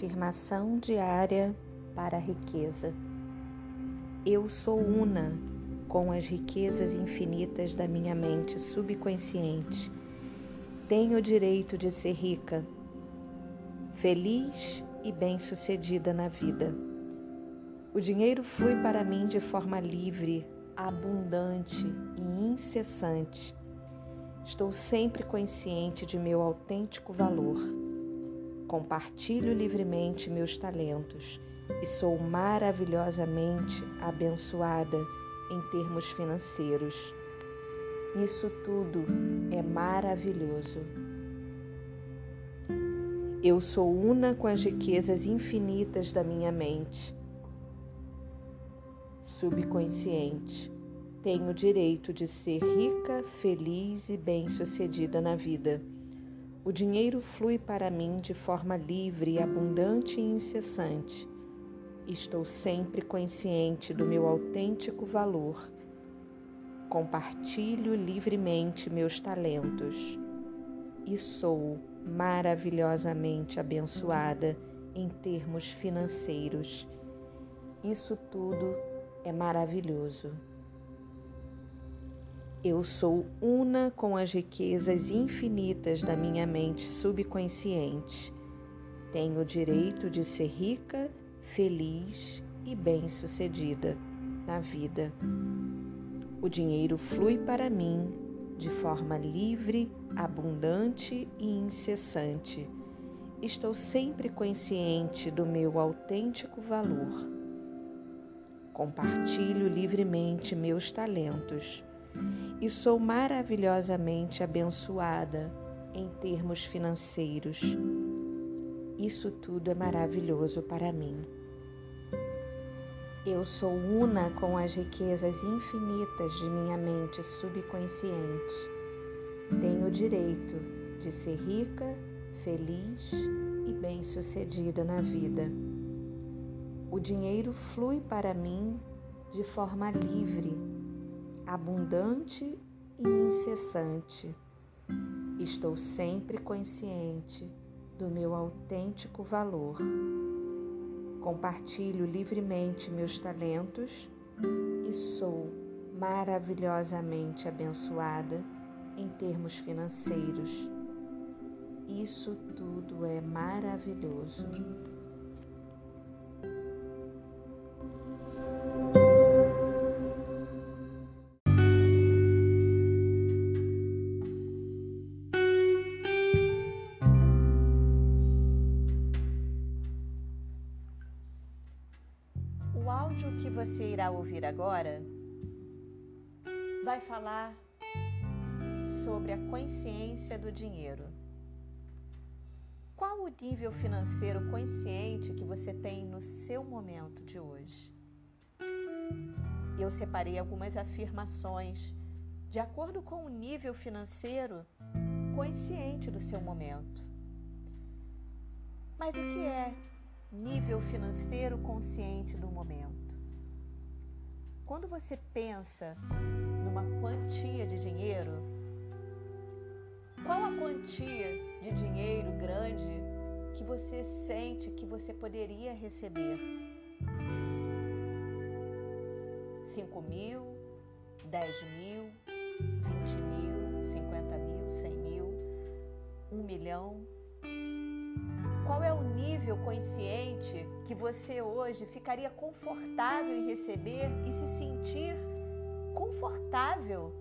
Afirmação diária para a riqueza. Eu sou una com as riquezas infinitas da minha mente subconsciente. Tenho o direito de ser rica, feliz e bem-sucedida na vida. O dinheiro flui para mim de forma livre, abundante e incessante. Estou sempre consciente de meu autêntico valor compartilho livremente meus talentos e sou maravilhosamente abençoada em termos financeiros. Isso tudo é maravilhoso. Eu sou una com as riquezas infinitas da minha mente. Subconsciente. Tenho o direito de ser rica, feliz e bem-sucedida na vida. O dinheiro flui para mim de forma livre, abundante e incessante. Estou sempre consciente do meu autêntico valor. Compartilho livremente meus talentos e sou maravilhosamente abençoada em termos financeiros. Isso tudo é maravilhoso. Eu sou una com as riquezas infinitas da minha mente subconsciente. Tenho o direito de ser rica, feliz e bem-sucedida na vida. O dinheiro flui para mim de forma livre, abundante e incessante. Estou sempre consciente do meu autêntico valor. Compartilho livremente meus talentos e sou maravilhosamente abençoada em termos financeiros. Isso tudo é maravilhoso para mim. Eu sou una com as riquezas infinitas de minha mente subconsciente. Tenho o direito de ser rica, feliz e bem-sucedida na vida. O dinheiro flui para mim de forma livre abundante e incessante. Estou sempre consciente do meu autêntico valor. Compartilho livremente meus talentos e sou maravilhosamente abençoada em termos financeiros. Isso tudo é maravilhoso. Ouvir agora vai falar sobre a consciência do dinheiro. Qual o nível financeiro consciente que você tem no seu momento de hoje? Eu separei algumas afirmações de acordo com o nível financeiro consciente do seu momento. Mas o que é nível financeiro consciente do momento. Quando você pensa numa quantia de dinheiro, qual a quantia de dinheiro grande que você sente que você poderia receber? 5 mil, 10 mil, 20 mil, 50 mil, 100 mil, 1 milhão? Qual é o nível consciente que você hoje ficaria confortável em receber e se sentir confortável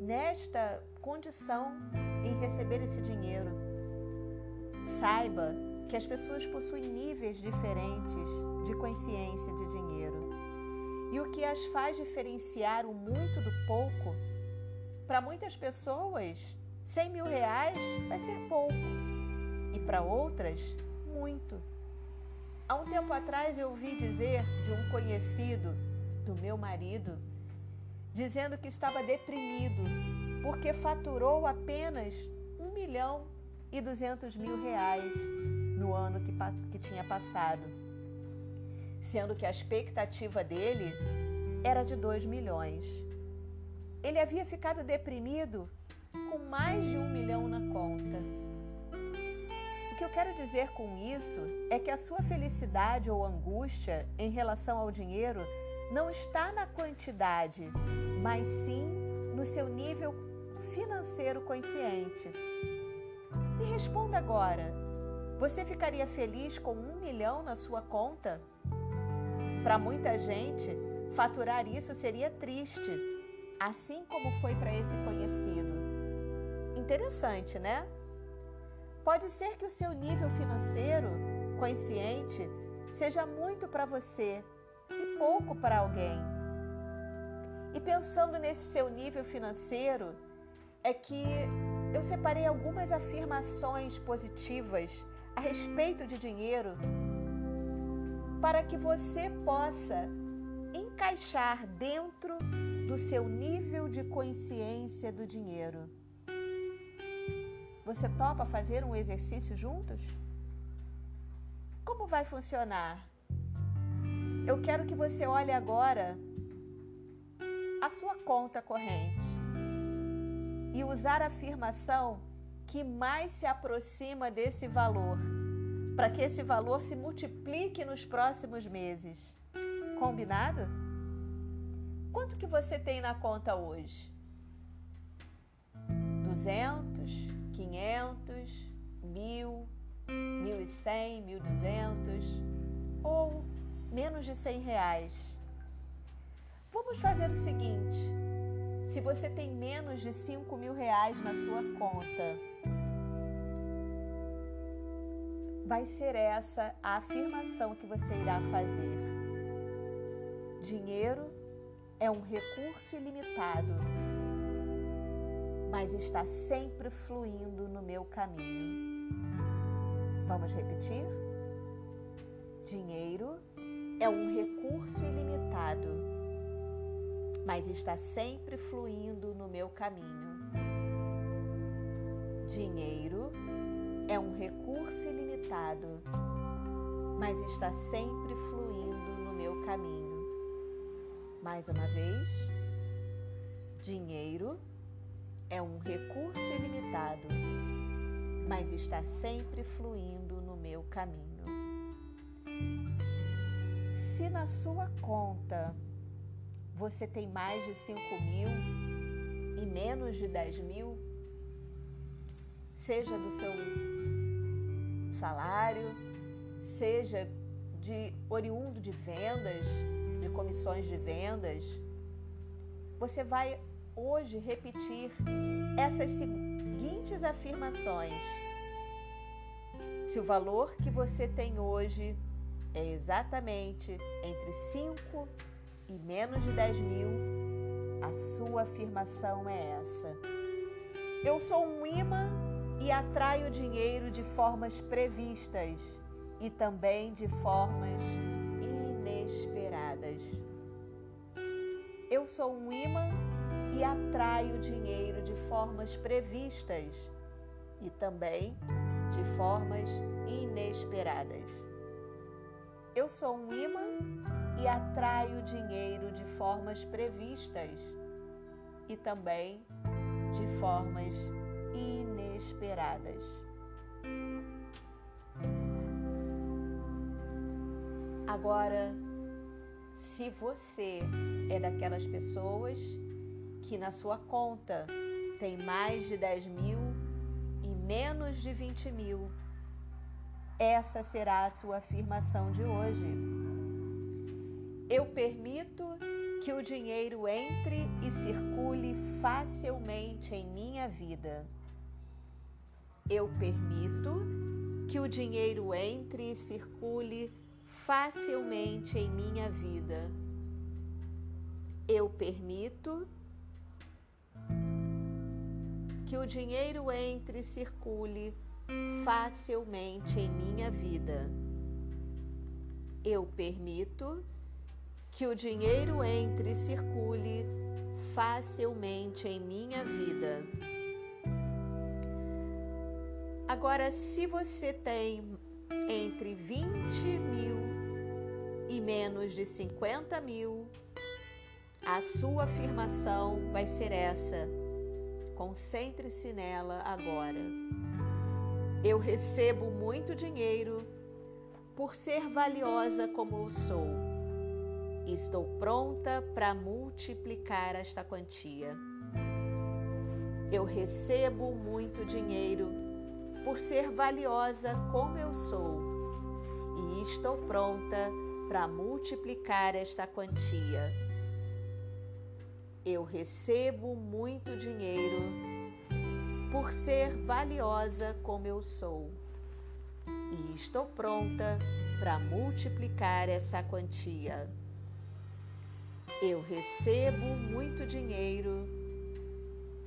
nesta condição em receber esse dinheiro? Saiba que as pessoas possuem níveis diferentes de consciência de dinheiro. E o que as faz diferenciar o muito do pouco, para muitas pessoas, 100 mil reais vai ser pouco. E para outras, muito. Há um tempo atrás eu ouvi dizer de um conhecido do meu marido, dizendo que estava deprimido porque faturou apenas um milhão e duzentos mil reais no ano que, que tinha passado, sendo que a expectativa dele era de dois milhões. Ele havia ficado deprimido com mais de um milhão na conta. O que eu quero dizer com isso é que a sua felicidade ou angústia em relação ao dinheiro não está na quantidade, mas sim no seu nível financeiro consciente. Me responda agora: você ficaria feliz com um milhão na sua conta? Para muita gente, faturar isso seria triste, assim como foi para esse conhecido. Interessante, né? Pode ser que o seu nível financeiro consciente seja muito para você e pouco para alguém. E pensando nesse seu nível financeiro, é que eu separei algumas afirmações positivas a respeito de dinheiro para que você possa encaixar dentro do seu nível de consciência do dinheiro. Você topa fazer um exercício juntos? Como vai funcionar? Eu quero que você olhe agora a sua conta corrente e usar a afirmação que mais se aproxima desse valor, para que esse valor se multiplique nos próximos meses. Combinado? Quanto que você tem na conta hoje? 200, 500, 1000, 1100, 1200 ou menos de 100 reais. Vamos fazer o seguinte: se você tem menos de 5 mil reais na sua conta, vai ser essa a afirmação que você irá fazer. Dinheiro é um recurso ilimitado, mas está sempre fluindo no meu caminho. Vamos repetir? Dinheiro é um recurso ilimitado, mas está sempre fluindo no meu caminho. Dinheiro é um recurso ilimitado, mas está sempre fluindo no meu caminho. Mais uma vez, dinheiro é um recurso ilimitado, mas está sempre fluindo no meu caminho. Se na sua conta você tem mais de 5 mil e menos de 10 mil, seja do seu salário, seja de oriundo de vendas, de comissões de vendas, você vai hoje repetir essas seguintes afirmações. Se o valor que você tem hoje é exatamente entre 5 e menos de 10 mil, a sua afirmação é essa. Eu sou um imã e atraio dinheiro de formas previstas e também de formas inesperadas. Eu sou um imã e atraio dinheiro de formas previstas e também de formas inesperadas. Eu sou um imã e atraio dinheiro de formas previstas e também de formas inesperadas. Agora, se você é daquelas pessoas que na sua conta tem mais de 10 mil e menos de 20 mil, essa será a sua afirmação de hoje. Eu permito que o dinheiro entre e circule facilmente em minha vida. Eu permito que o dinheiro entre e circule facilmente em minha vida. Eu permito que o dinheiro entre e circule facilmente em minha vida. Eu permito que o dinheiro entre e circule facilmente em minha vida. Agora, se você tem entre 20 mil e menos de 50 mil, a sua afirmação vai ser essa. Concentre-se nela agora. Eu recebo muito dinheiro por ser valiosa como eu sou. Estou pronta para multiplicar esta quantia. Eu recebo muito dinheiro por ser valiosa como eu sou e estou pronta para multiplicar esta quantia. Eu recebo muito dinheiro por ser valiosa como eu sou e estou pronta para multiplicar essa quantia. Eu recebo muito dinheiro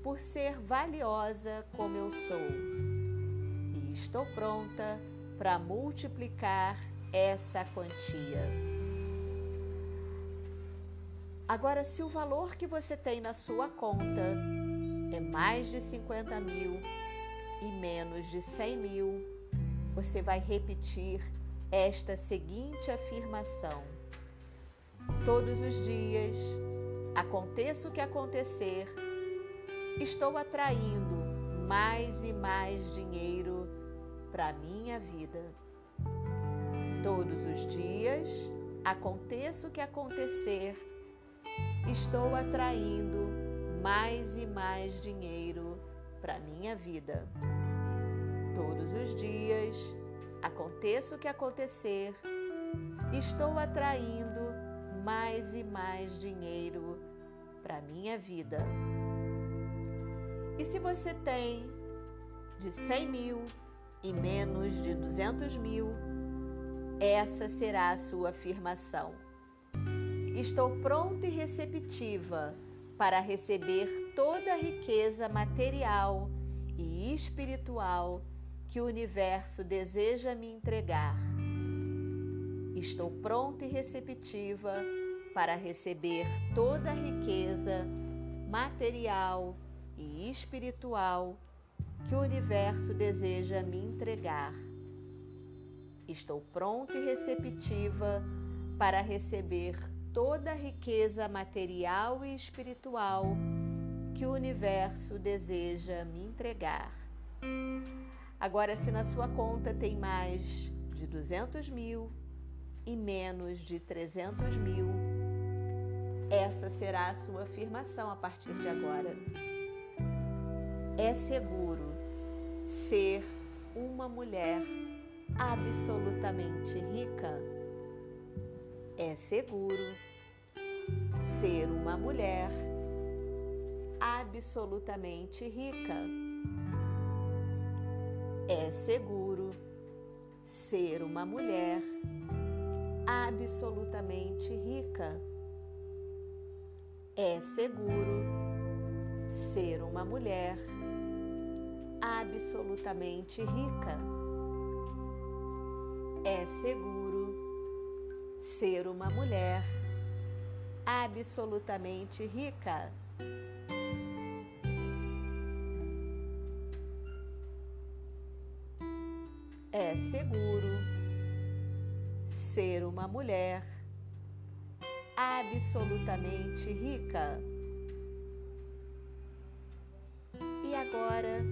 por ser valiosa como eu sou e estou pronta para multiplicar essa quantia. Agora, se o valor que você tem na sua conta é mais de 50 mil e menos de 100 mil, você vai repetir esta seguinte afirmação: Todos os dias, aconteça o que acontecer, estou atraindo mais e mais dinheiro para minha vida. Todos os dias, aconteça o que acontecer, estou atraindo mais e mais dinheiro para minha vida. Todos os dias, aconteça o que acontecer, estou atraindo mais e mais dinheiro para minha vida. E se você tem de 100 mil e menos de 200 mil, essa será a sua afirmação. Estou pronta e receptiva para receber toda a riqueza material e espiritual que o universo deseja me entregar. Estou pronta e receptiva para receber toda a riqueza material e espiritual que o universo deseja me entregar. Estou pronta e receptiva para receber toda a riqueza material e espiritual que o universo deseja me entregar. Agora, se na sua conta tem mais de 200 mil e menos de 300 mil, essa será a sua afirmação a partir de agora. É seguro ser uma mulher absolutamente rica. É seguro ser uma mulher absolutamente rica. É seguro ser uma mulher absolutamente rica. É seguro ser uma mulher absolutamente rica. É seguro ser uma mulher absolutamente rica. É seguro ser uma mulher absolutamente rica. E agora,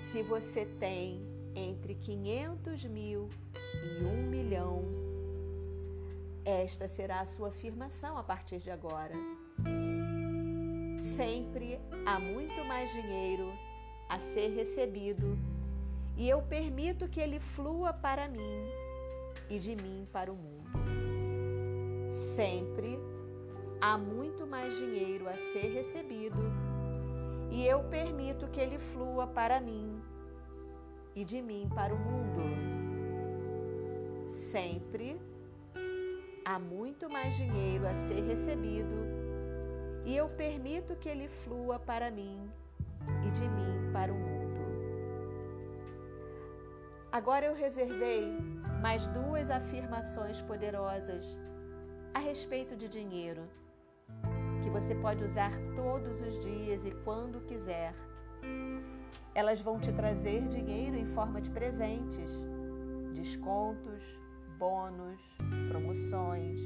se você tem entre 500 mil e 1 milhão, esta será a sua afirmação a partir de agora. Sempre há muito mais dinheiro a ser recebido e eu permito que ele flua para mim e de mim para o mundo. Sempre há muito mais dinheiro a ser recebido e eu permito que ele flua para mim e de mim para o mundo. Sempre há muito mais dinheiro a ser recebido e eu permito que ele flua para mim e de mim para o mundo. Agora eu reservei mais duas afirmações poderosas a respeito de dinheiro que você pode usar todos os dias e quando quiser. Elas vão te trazer dinheiro em forma de presentes, descontos, bônus, promoções,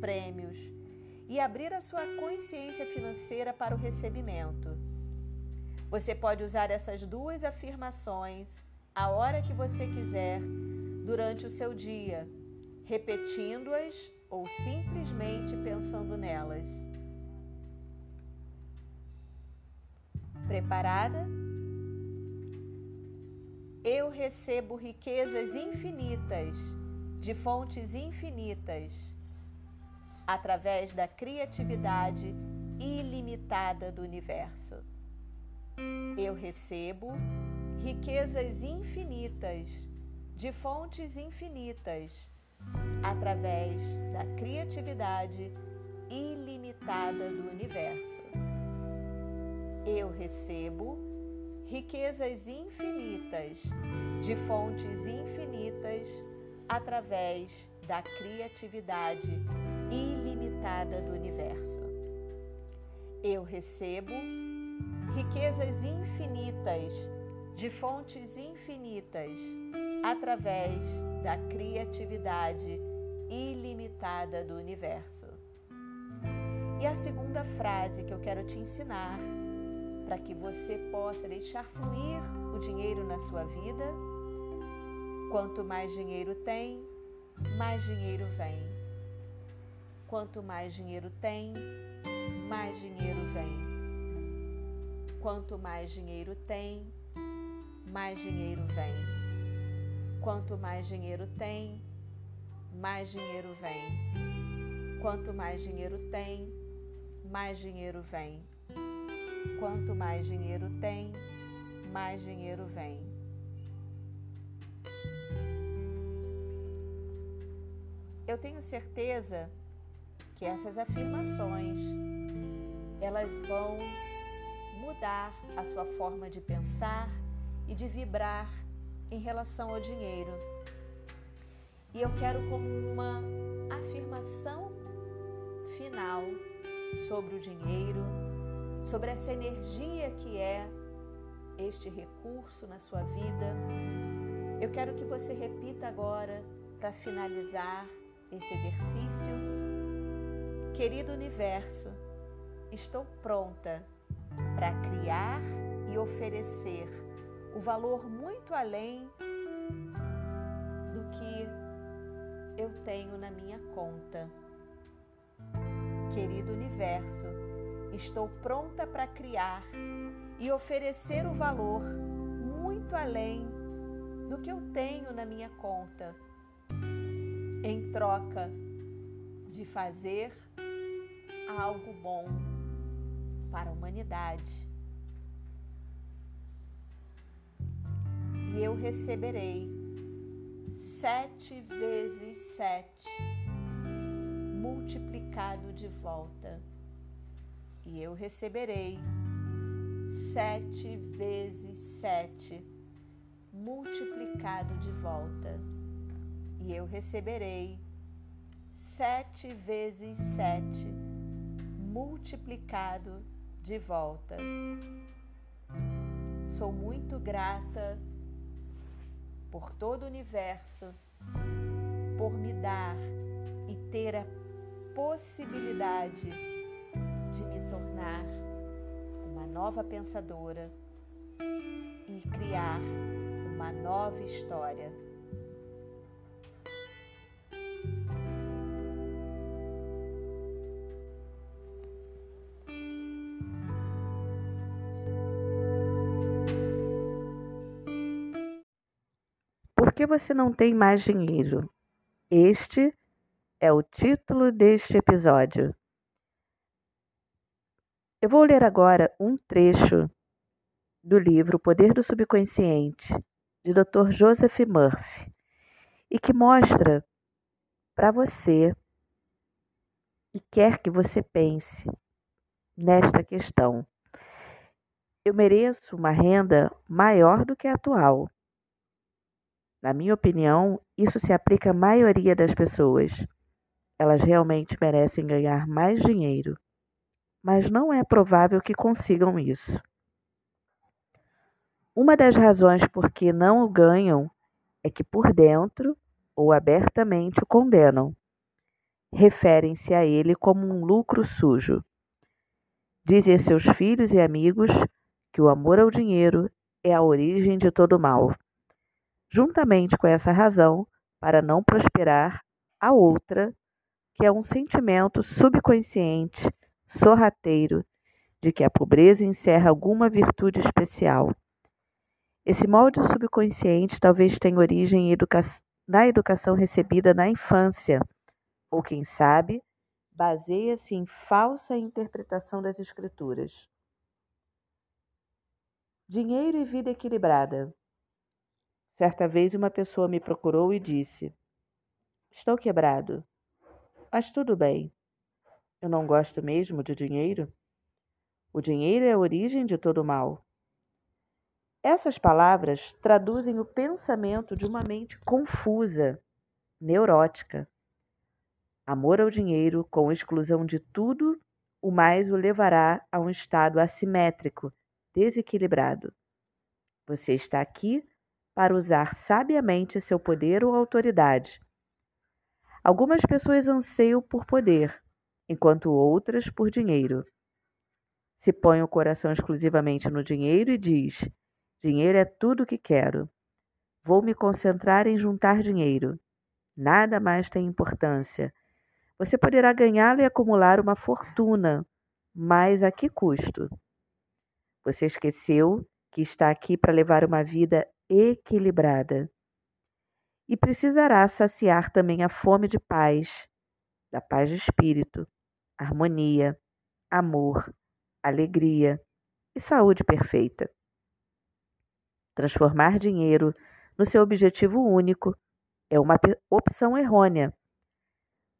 prêmios e abrir a sua consciência financeira para o recebimento. Você pode usar essas duas afirmações a hora que você quiser durante o seu dia, repetindo-as ou simplesmente pensando nelas. Preparada? Eu recebo riquezas infinitas, de fontes infinitas, através da criatividade ilimitada do universo. Eu recebo riquezas infinitas, de fontes infinitas, através da criatividade ilimitada do universo. Eu recebo riquezas infinitas, de fontes infinitas, através da criatividade ilimitada do universo. Eu recebo riquezas infinitas, de fontes infinitas, através da criatividade ilimitada do universo. E a segunda frase que eu quero te ensinar para que você possa deixar fluir o dinheiro na sua vida. Quanto mais dinheiro tem, mais dinheiro vem. Quanto mais dinheiro tem, mais dinheiro vem. Quanto mais dinheiro tem, mais dinheiro vem. Quanto mais dinheiro tem, mais dinheiro vem. Quanto mais dinheiro tem, mais dinheiro vem. Quanto mais dinheiro tem, mais dinheiro vem. Eu tenho certeza que essas afirmações elas vão mudar a sua forma de pensar e de vibrar em relação ao dinheiro. E eu quero como uma afirmação final sobre o dinheiro, sobre essa energia que é este recurso na sua vida. Eu quero que você repita agora para finalizar esse exercício. Querido universo, estou pronta para criar e oferecer o valor muito além do que eu tenho na minha conta. Querido universo, Estou pronta para criar e oferecer o valor muito além do que eu tenho na minha conta, em troca de fazer algo bom para a humanidade. E eu receberei sete vezes sete multiplicado de volta e eu receberei sete vezes sete multiplicado de volta, e eu receberei sete vezes sete multiplicado de volta. Sou muito grata por todo o universo, por me dar e ter a possibilidade de me tornar uma nova pensadora e criar uma nova história. Você não tem mais dinheiro? Este é o título deste episódio. Eu vou ler agora um trecho do livro O Poder do Subconsciente, de Dr. Joseph Murphy, e que mostra para você e quer que você pense nesta questão. Eu mereço uma renda maior do que a atual. Na minha opinião, isso se aplica à maioria das pessoas. Elas realmente merecem ganhar mais dinheiro mas não é provável que consigam isso. Uma das razões por que não o ganham é que por dentro ou abertamente o condenam. Referem-se a ele como um lucro sujo. Dizem seus filhos e amigos que o amor ao dinheiro é a origem de todo mal. Juntamente com essa razão, para não prosperar, a outra, que é um sentimento subconsciente, sorrateiro, de que a pobreza encerra alguma virtude especial. Esse molde subconsciente talvez tenha origem educa na educação recebida na infância, ou quem sabe, baseia-se em falsa interpretação das escrituras. Dinheiro e vida equilibrada. Certa vez uma pessoa me procurou e disse: Estou quebrado, mas tudo bem. Eu não gosto mesmo de dinheiro. O dinheiro é a origem de todo mal. Essas palavras traduzem o pensamento de uma mente confusa, neurótica. Amor ao dinheiro, com exclusão de tudo, o mais o levará a um estado assimétrico, desequilibrado. Você está aqui para usar sabiamente seu poder ou autoridade. Algumas pessoas anseiam por poder, enquanto outras por dinheiro. Se põe o coração exclusivamente no dinheiro e diz: Dinheiro é tudo o que quero. Vou me concentrar em juntar dinheiro. Nada mais tem importância. Você poderá ganhá-lo e acumular uma fortuna, mas a que custo? Você esqueceu que está aqui para levar uma vida equilibrada. E precisará saciar também a fome de paz, da paz de espírito, harmonia, amor, alegria e saúde perfeita. Transformar dinheiro no seu objetivo único é uma opção errônea.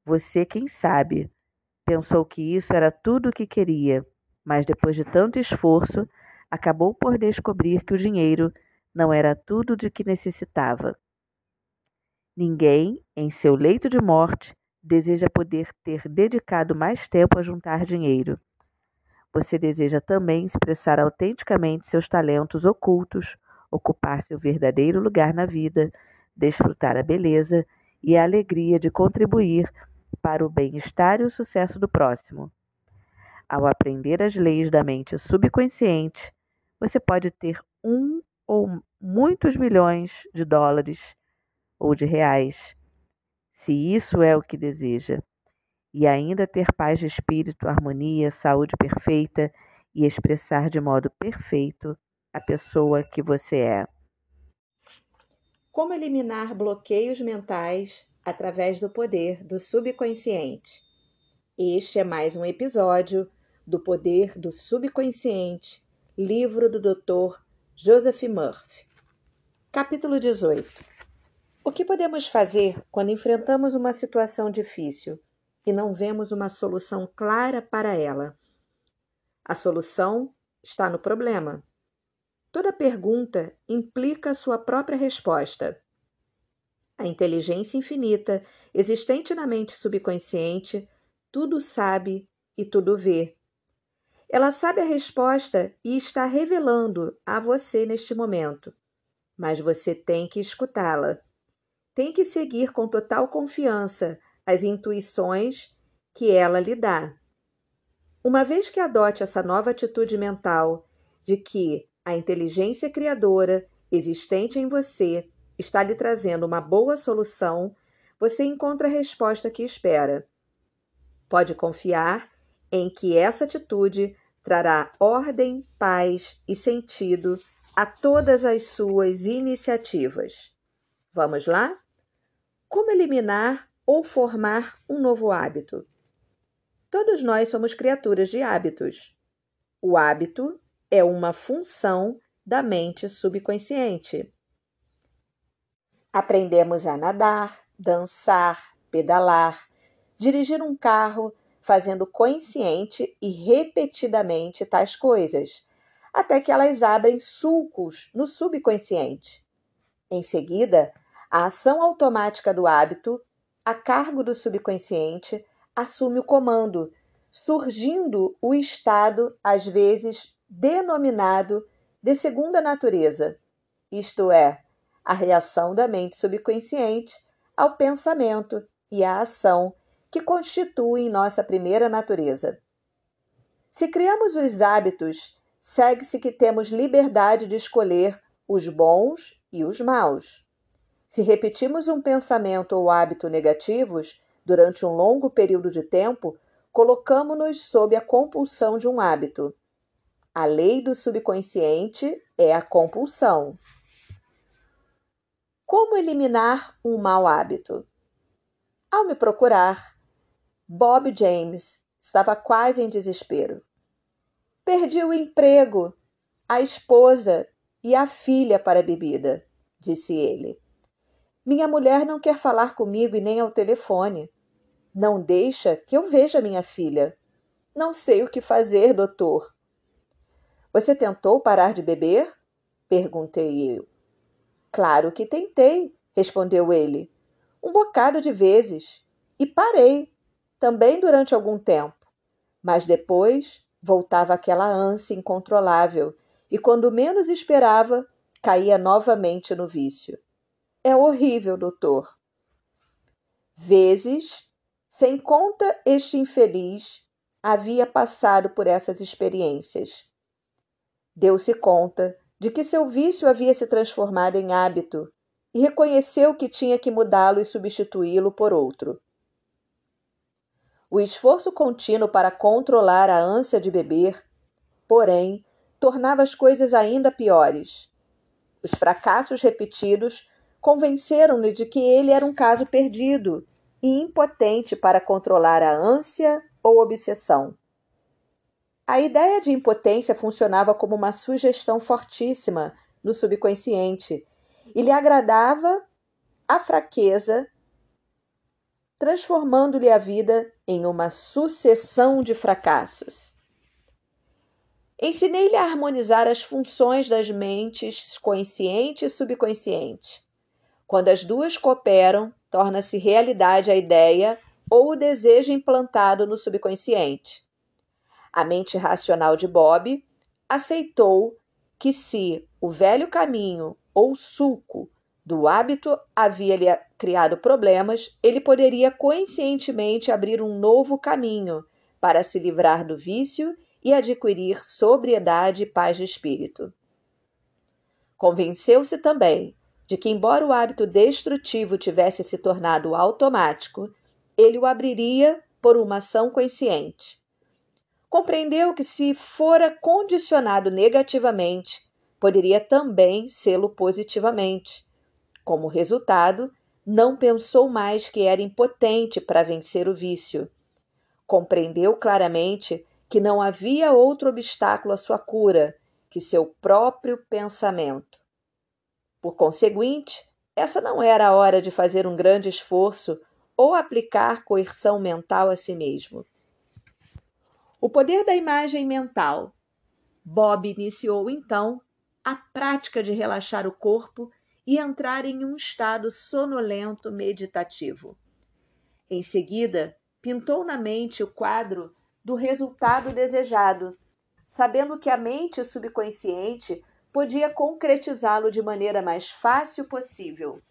Você, quem sabe, pensou que isso era tudo o que queria, mas depois de tanto esforço, acabou por descobrir que o dinheiro não era tudo de que necessitava. Ninguém, em seu leito de morte, deseja poder ter dedicado mais tempo a juntar dinheiro. Você deseja também expressar autenticamente seus talentos ocultos, ocupar seu verdadeiro lugar na vida, desfrutar a beleza e a alegria de contribuir para o bem-estar e o sucesso do próximo. Ao aprender as leis da mente subconsciente, você pode ter um ou muitos milhões de dólares ou de reais, se isso é o que deseja, e ainda ter paz de espírito, harmonia, saúde perfeita e expressar de modo perfeito a pessoa que você é. Como eliminar bloqueios mentais através do poder do subconsciente? Este é mais um episódio do Poder do Subconsciente Livro do Dr. Joseph Murphy. Capítulo 18. O que podemos fazer quando enfrentamos uma situação difícil e não vemos uma solução clara para ela? A solução está no problema. Toda pergunta implica sua própria resposta. A inteligência infinita, existente na mente subconsciente, tudo sabe e tudo vê ela sabe a resposta e está revelando a você neste momento, mas você tem que escutá-la. Tem que seguir com total confiança as intuições que ela lhe dá. Uma vez que adote essa nova atitude mental de que a inteligência criadora existente em você está lhe trazendo uma boa solução, você encontra a resposta que espera. Pode confiar em que essa atitude trará ordem, paz e sentido a todas as suas iniciativas. Vamos lá? Como eliminar ou formar um novo hábito? Todos nós somos criaturas de hábitos. O hábito é uma função da mente subconsciente. Aprendemos a nadar, dançar, pedalar, dirigir um carro fazendo consciente e repetidamente tais coisas, até que elas abrem sulcos no subconsciente. Em seguida, a ação automática do hábito, a cargo do subconsciente, assume o comando, surgindo o estado, às vezes denominado de segunda natureza, isto é, a reação da mente subconsciente ao pensamento e à ação que constituem nossa primeira natureza. Se criamos os hábitos segue-se que temos liberdade de escolher os bons e os maus. Se repetimos um pensamento ou hábito negativos durante um longo período de tempo, colocamos-nos sob a compulsão de um hábito. A lei do subconsciente é a compulsão. Como eliminar um mau hábito? Ao me procurar, Bob James estava quase em desespero. Perdi o emprego, a esposa e a filha para a bebida, disse ele. Minha mulher não quer falar comigo e nem ao telefone. Não deixa que eu veja minha filha. Não sei o que fazer, doutor. Você tentou parar de beber? perguntei eu. Claro que tentei, respondeu ele. Um bocado de vezes. E parei, também durante algum tempo. Mas depois voltava aquela ânsia incontrolável e, quando menos esperava, caía novamente no vício. É horrível, doutor. Vezes, sem conta, este infeliz havia passado por essas experiências. Deu-se conta de que seu vício havia se transformado em hábito e reconheceu que tinha que mudá-lo e substituí-lo por outro. O esforço contínuo para controlar a ânsia de beber, porém, tornava as coisas ainda piores. Os fracassos repetidos convenceram-no de que ele era um caso perdido e impotente para controlar a ânsia ou obsessão. A ideia de impotência funcionava como uma sugestão fortíssima no subconsciente e lhe agradava a fraqueza transformando-lhe a vida em uma sucessão de fracassos. Ensinei-lhe a harmonizar as funções das mentes consciente e subconsciente. Quando as duas cooperam, torna-se realidade a ideia ou o desejo implantado no subconsciente. A mente racional de Bob aceitou que se o velho caminho ou suco do hábito havia-lhe criado problemas, ele poderia conscientemente abrir um novo caminho para se livrar do vício e adquirir sobriedade e paz de espírito. Convenceu-se também de que, embora o hábito destrutivo tivesse se tornado automático, ele o abriria por uma ação consciente. Compreendeu que, se fora condicionado negativamente, poderia também sê-lo positivamente como resultado, não pensou mais que era impotente para vencer o vício. Compreendeu claramente que não havia outro obstáculo à sua cura que seu próprio pensamento. Por conseguinte, essa não era a hora de fazer um grande esforço ou aplicar coerção mental a si mesmo. O poder da imagem mental. Bob iniciou então a prática de relaxar o corpo e entrar em um estado sonolento meditativo. Em seguida, pintou na mente o quadro do resultado desejado, sabendo que a mente subconsciente podia concretizá-lo de maneira mais fácil possível.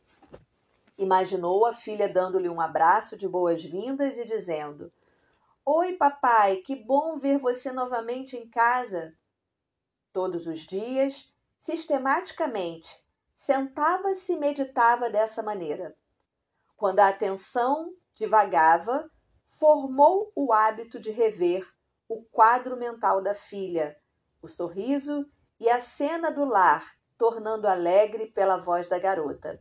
Imaginou a filha dando-lhe um abraço de boas-vindas e dizendo: Oi, papai, que bom ver você novamente em casa. Todos os dias, sistematicamente, sentava-se e meditava dessa maneira. Quando a atenção divagava, formou o hábito de rever o quadro mental da filha, o sorriso e a cena do lar, tornando alegre pela voz da garota.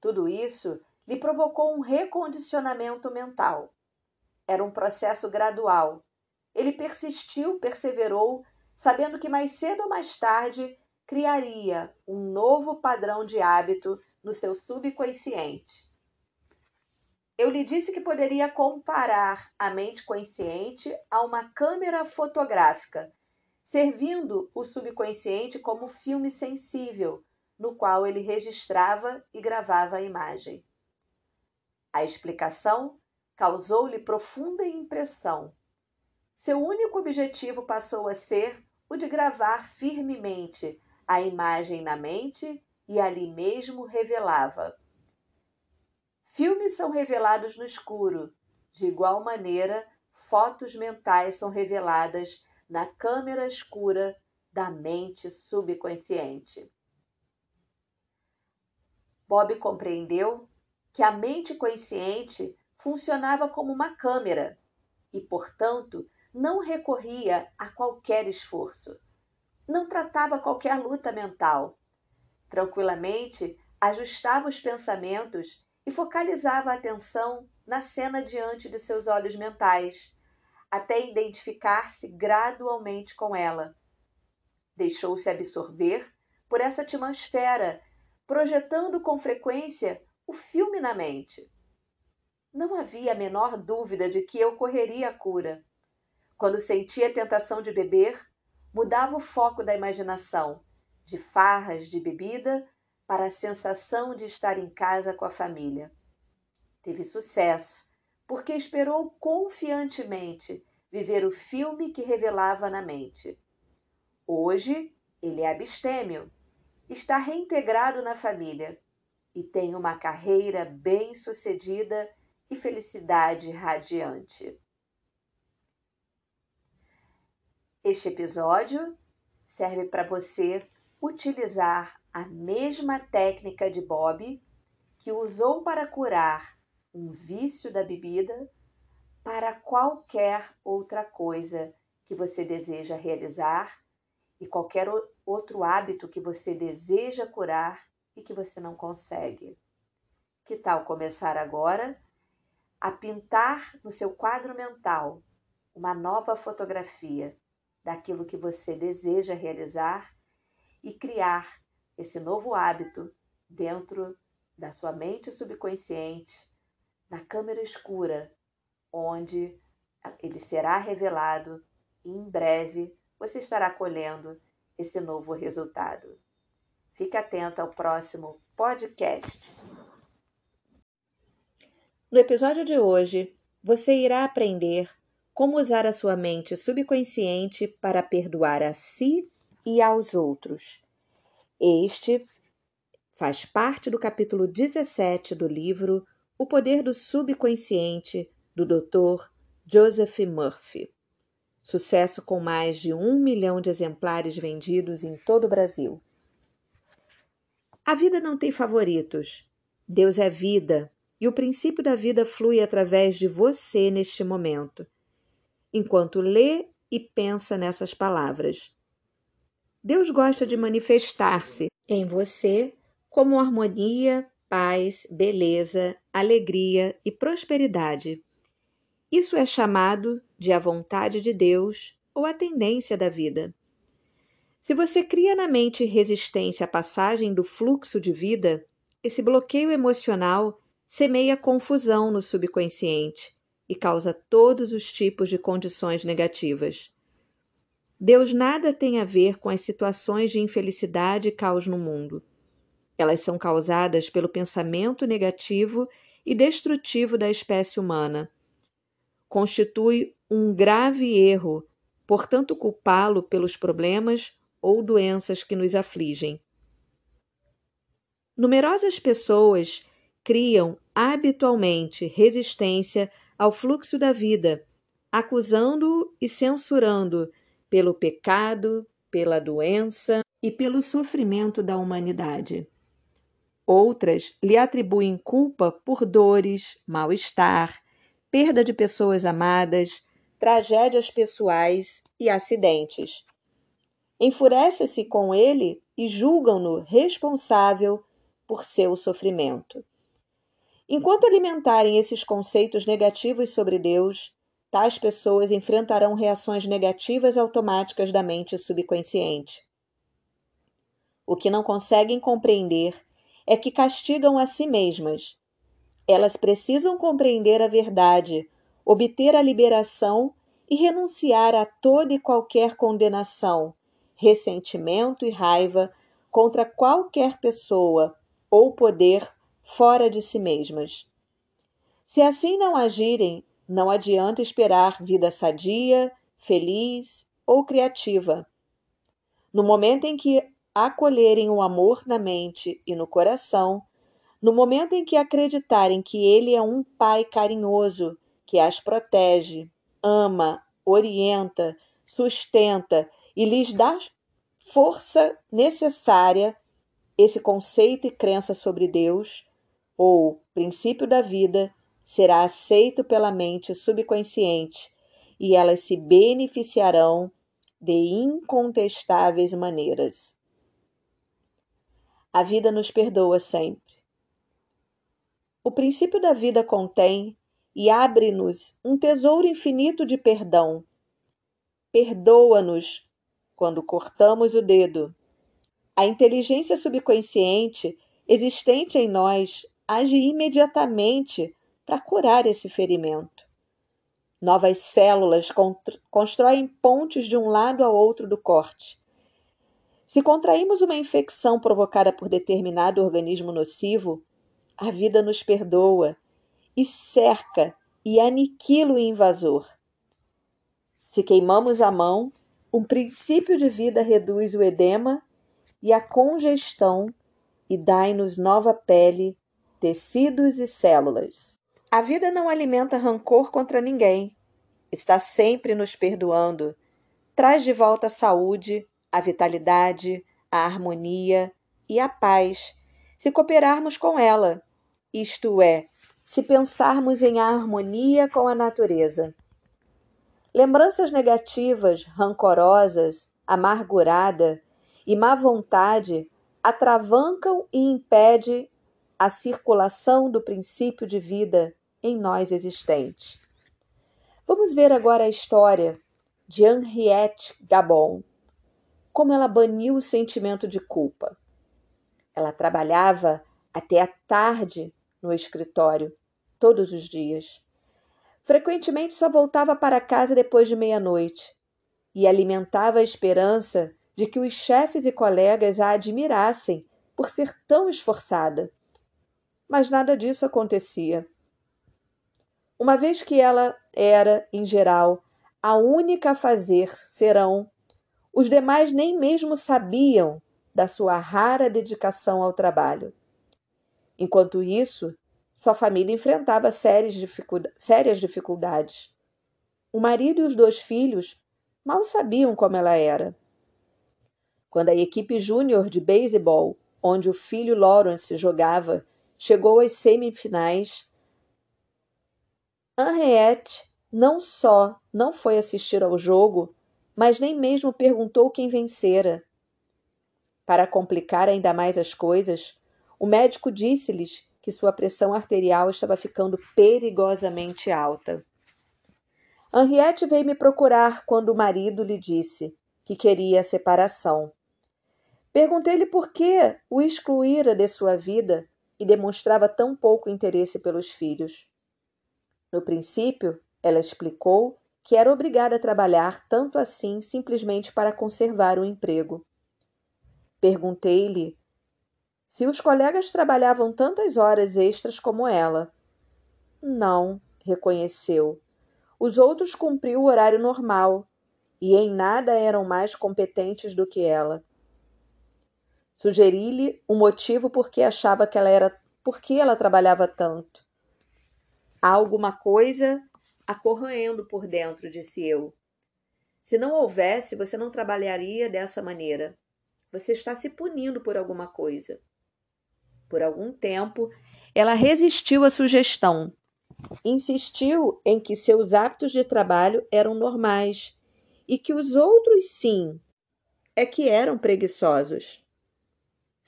Tudo isso lhe provocou um recondicionamento mental. Era um processo gradual. Ele persistiu, perseverou, sabendo que mais cedo ou mais tarde criaria um novo padrão de hábito no seu subconsciente. Eu lhe disse que poderia comparar a mente consciente a uma câmera fotográfica, servindo o subconsciente como filme sensível, no qual ele registrava e gravava a imagem. A explicação causou-lhe profunda impressão. Seu único objetivo passou a ser o de gravar firmemente a imagem na mente e ali mesmo revelava. Filmes são revelados no escuro, de igual maneira, fotos mentais são reveladas na câmera escura da mente subconsciente. Bob compreendeu que a mente consciente funcionava como uma câmera e, portanto, não recorria a qualquer esforço. Não tratava qualquer luta mental. Tranquilamente ajustava os pensamentos e focalizava a atenção na cena diante de seus olhos mentais, até identificar-se gradualmente com ela. Deixou-se absorver por essa atmosfera, projetando com frequência o filme na mente. Não havia a menor dúvida de que ocorreria a cura. Quando sentia a tentação de beber, mudava o foco da imaginação, de farras de bebida para a sensação de estar em casa com a família. Teve sucesso, porque esperou confiantemente viver o filme que revelava na mente. Hoje, ele é abstêmio, está reintegrado na família e tem uma carreira bem-sucedida e felicidade radiante. Este episódio serve para você utilizar a mesma técnica de Bob que usou para curar um vício da bebida para qualquer outra coisa que você deseja realizar e qualquer outro hábito que você deseja curar e que você não consegue. Que tal começar agora a pintar no seu quadro mental uma nova fotografia daquilo que você deseja realizar e criar esse novo hábito dentro da sua mente subconsciente, na câmera escura, onde ele será revelado e em breve você estará colhendo esse novo resultado. Fique atento ao próximo podcast. No episódio de hoje, você irá aprender como usar a sua mente subconsciente para perdoar a si e aos outros. Este faz parte do capítulo 17 do livro O Poder do Subconsciente, do Dr. Joseph Murphy. Sucesso com mais de um milhão de exemplares vendidos em todo o Brasil. A vida não tem favoritos. Deus é vida e o princípio da vida flui através de você neste momento, enquanto lê e pensa nessas palavras. Deus gosta de manifestar-se em você como harmonia, paz, beleza, alegria e prosperidade. Isso é chamado de a vontade de Deus ou a tendência da vida. Se você cria na mente resistência à passagem do fluxo de vida, esse bloqueio emocional semeia confusão no subconsciente e causa todos os tipos de condições negativas. Deus nada tem a ver com as situações de infelicidade e caos no mundo. Elas são causadas pelo pensamento negativo e destrutivo da espécie humana. Constitui um grave erro, portanto, culpá-lo pelos problemas ou doenças que nos afligem. Numerosas pessoas criam habitualmente resistência ao fluxo da vida, acusando-o e censurando pelo pecado, pela doença e pelo sofrimento da humanidade. Outras lhe atribuem culpa por dores, mal-estar, perda de pessoas amadas, tragédias pessoais e acidentes. Enfurece-se com ele e julgam-no responsável por seu sofrimento. Enquanto alimentarem esses conceitos negativos sobre Deus, tais pessoas enfrentarão reações negativas automáticas da mente subconsciente. O que não conseguem compreender é que castigam a si mesmas. Elas precisam compreender a verdade, obter a liberação e renunciar a toda e qualquer condenação, ressentimento e raiva contra qualquer pessoa ou poder fora de si mesmas. Se assim não agirem, não adianta esperar vida sadia, feliz ou criativa. No momento em que acolherem o amor na mente e no coração, no momento em que acreditarem que Ele é um Pai carinhoso que as protege, ama, orienta, sustenta e lhes dá força necessária esse conceito e crença sobre Deus, ou princípio da vida, será aceito pela mente subconsciente e elas se beneficiarão de incontestáveis maneiras. A vida nos perdoa sempre. O princípio da vida contém e abre-nos um tesouro infinito de perdão. Perdoa-nos quando cortamos o dedo. A inteligência subconsciente existente em nós age imediatamente para curar esse ferimento. Novas células constroem pontes de um lado ao outro do corte. Se contraímos uma infecção provocada por determinado organismo nocivo, a vida nos perdoa e cerca e aniquila o invasor. Se queimamos a mão, um princípio de vida reduz o edema e a congestão e dai-nos nova pele, tecidos e células. A vida não alimenta rancor contra ninguém. Está sempre nos perdoando. Traz de volta a saúde, a vitalidade, a harmonia e a paz, se cooperarmos com ela, isto é, se pensarmos em harmonia com a natureza. Lembranças negativas, rancorosas, amargurada e má vontade atravancam e impedem a circulação do princípio de vida em nós existente. Vamos ver agora a história de Henriette Gabon, como ela baniu o sentimento de culpa. Ela trabalhava até a tarde no escritório, todos os dias. Frequentemente só voltava para casa depois de meia-noite e alimentava a esperança de que os chefes e colegas a admirassem por ser tão esforçada. Mas nada disso acontecia uma vez que ela era, em geral, a única a fazer serão, os demais nem mesmo sabiam da sua rara dedicação ao trabalho. Enquanto isso, sua família enfrentava sérias, dificuldades. O marido e os dois filhos mal sabiam como ela era. Quando a equipe júnior de beisebol, onde o filho Lawrence jogava, chegou às semifinais, Henriette não só não foi assistir ao jogo, mas nem mesmo perguntou quem vencera. Para complicar ainda mais as coisas, o médico disse-lhes que sua pressão arterial estava ficando perigosamente alta. Henriette veio me procurar quando o marido lhe disse que queria a separação. Perguntei-lhe por que o excluíra de sua vida e demonstrava tão pouco interesse pelos filhos. No princípio, ela explicou que era obrigada a trabalhar tanto assim simplesmente para conservar o emprego. Perguntei-lhe se os colegas trabalhavam tantas horas extras como ela. Não, reconheceu. Os outros cumpriam o horário normal e em nada eram mais competentes do que ela. Sugeri-lhe o motivo por que achava que ela era por que ela trabalhava tanto. Há alguma coisa acorroendo por dentro, disse eu. Se não houvesse, você não trabalharia dessa maneira. Você está se punindo por alguma coisa. Por algum tempo, ela resistiu à sugestão. Insistiu em que seus hábitos de trabalho eram normais e que os outros, sim, é que eram preguiçosos.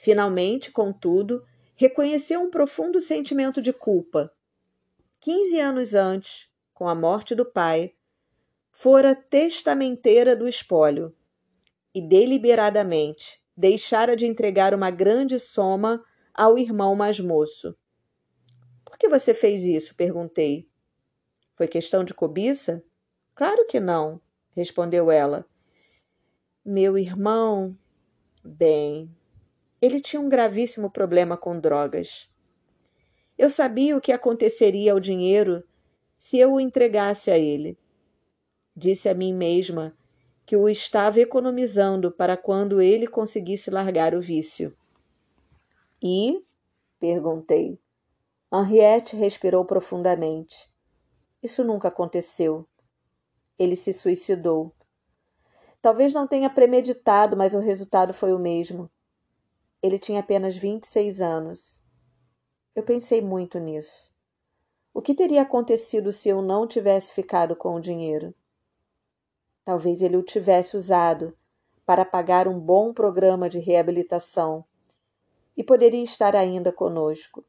Finalmente, contudo, reconheceu um profundo sentimento de culpa 15 anos antes, com a morte do pai, fora testamenteira do espólio e deliberadamente deixara de entregar uma grande soma ao irmão mais moço. Por que você fez isso? perguntei. Foi questão de cobiça? Claro que não, respondeu ela. Meu irmão. Bem, ele tinha um gravíssimo problema com drogas. Eu sabia o que aconteceria ao dinheiro se eu o entregasse a ele. Disse a mim mesma que o estava economizando para quando ele conseguisse largar o vício. E? perguntei. Henriette respirou profundamente. Isso nunca aconteceu. Ele se suicidou. Talvez não tenha premeditado, mas o resultado foi o mesmo. Ele tinha apenas 26 anos. Eu pensei muito nisso. O que teria acontecido se eu não tivesse ficado com o dinheiro? Talvez ele o tivesse usado para pagar um bom programa de reabilitação e poderia estar ainda conosco.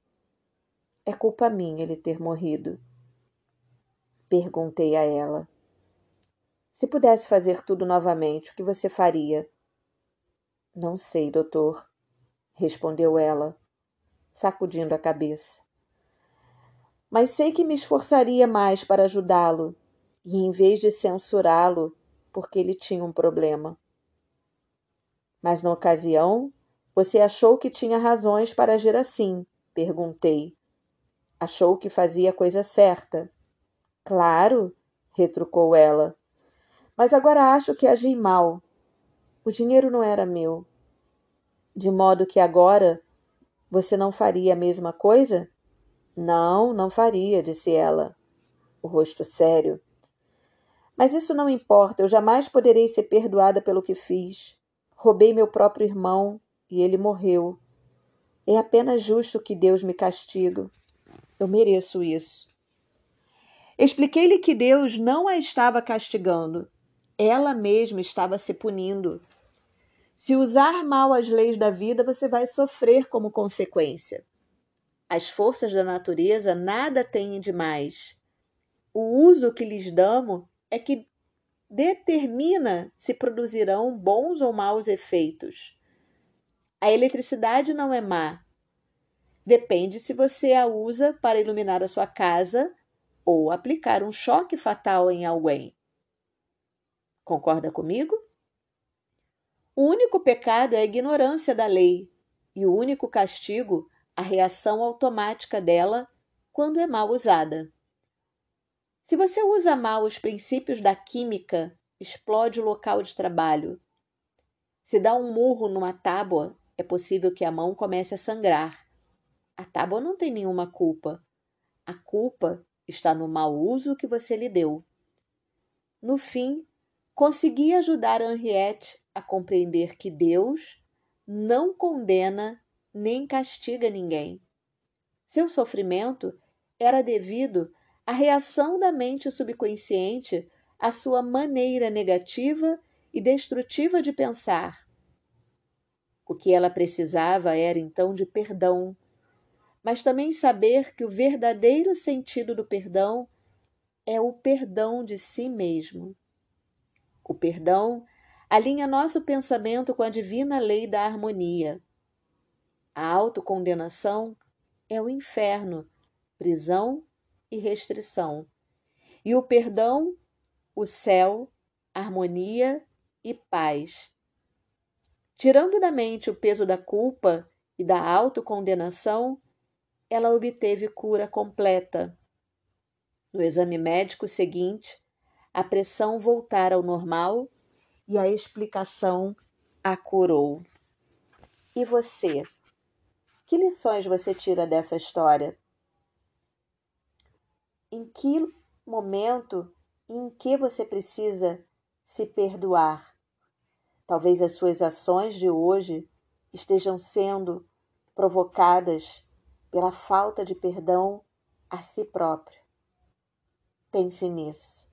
É culpa minha ele ter morrido. Perguntei a ela. Se pudesse fazer tudo novamente, o que você faria? Não sei, doutor, respondeu ela, sacudindo a cabeça. Mas sei que me esforçaria mais para ajudá-lo, e em vez de censurá-lo, porque ele tinha um problema. Mas na ocasião, você achou que tinha razões para agir assim? perguntei. Achou que fazia a coisa certa? Claro, retrucou ela. Mas agora acho que agi mal. O dinheiro não era meu. De modo que agora você não faria a mesma coisa? Não, não faria, disse ela, o rosto sério. Mas isso não importa, eu jamais poderei ser perdoada pelo que fiz. Roubei meu próprio irmão e ele morreu. É apenas justo que Deus me castigue. Eu mereço isso. Expliquei-lhe que Deus não a estava castigando, ela mesma estava se punindo. Se usar mal as leis da vida, você vai sofrer como consequência. As forças da natureza nada têm de mais. O uso que lhes damos é que determina se produzirão bons ou maus efeitos. A eletricidade não é má. Depende se você a usa para iluminar a sua casa ou aplicar um choque fatal em alguém. Concorda comigo? O único pecado é a ignorância da lei e o único castigo a reação automática dela quando é mal usada. Se você usa mal os princípios da química, explode o local de trabalho. Se dá um murro numa tábua, é possível que a mão comece a sangrar. A tábua não tem nenhuma culpa. A culpa está no mau uso que você lhe deu. No fim, consegui ajudar Henriette a compreender que Deus não condena nem castiga ninguém. Seu sofrimento era devido à reação da mente subconsciente à sua maneira negativa e destrutiva de pensar. O que ela precisava era então de perdão, mas também saber que o verdadeiro sentido do perdão é o perdão de si mesmo. O perdão alinha nosso pensamento com a divina lei da harmonia. A autocondenação é o inferno, prisão e restrição. E o perdão, o céu, harmonia e paz. Tirando da mente o peso da culpa e da autocondenação, ela obteve cura completa. No exame médico seguinte, a pressão voltara ao normal e a explicação a curou. E você? Que lições você tira dessa história? Em que momento em que você precisa se perdoar? Talvez as suas ações de hoje estejam sendo provocadas pela falta de perdão a si próprio. Pense nisso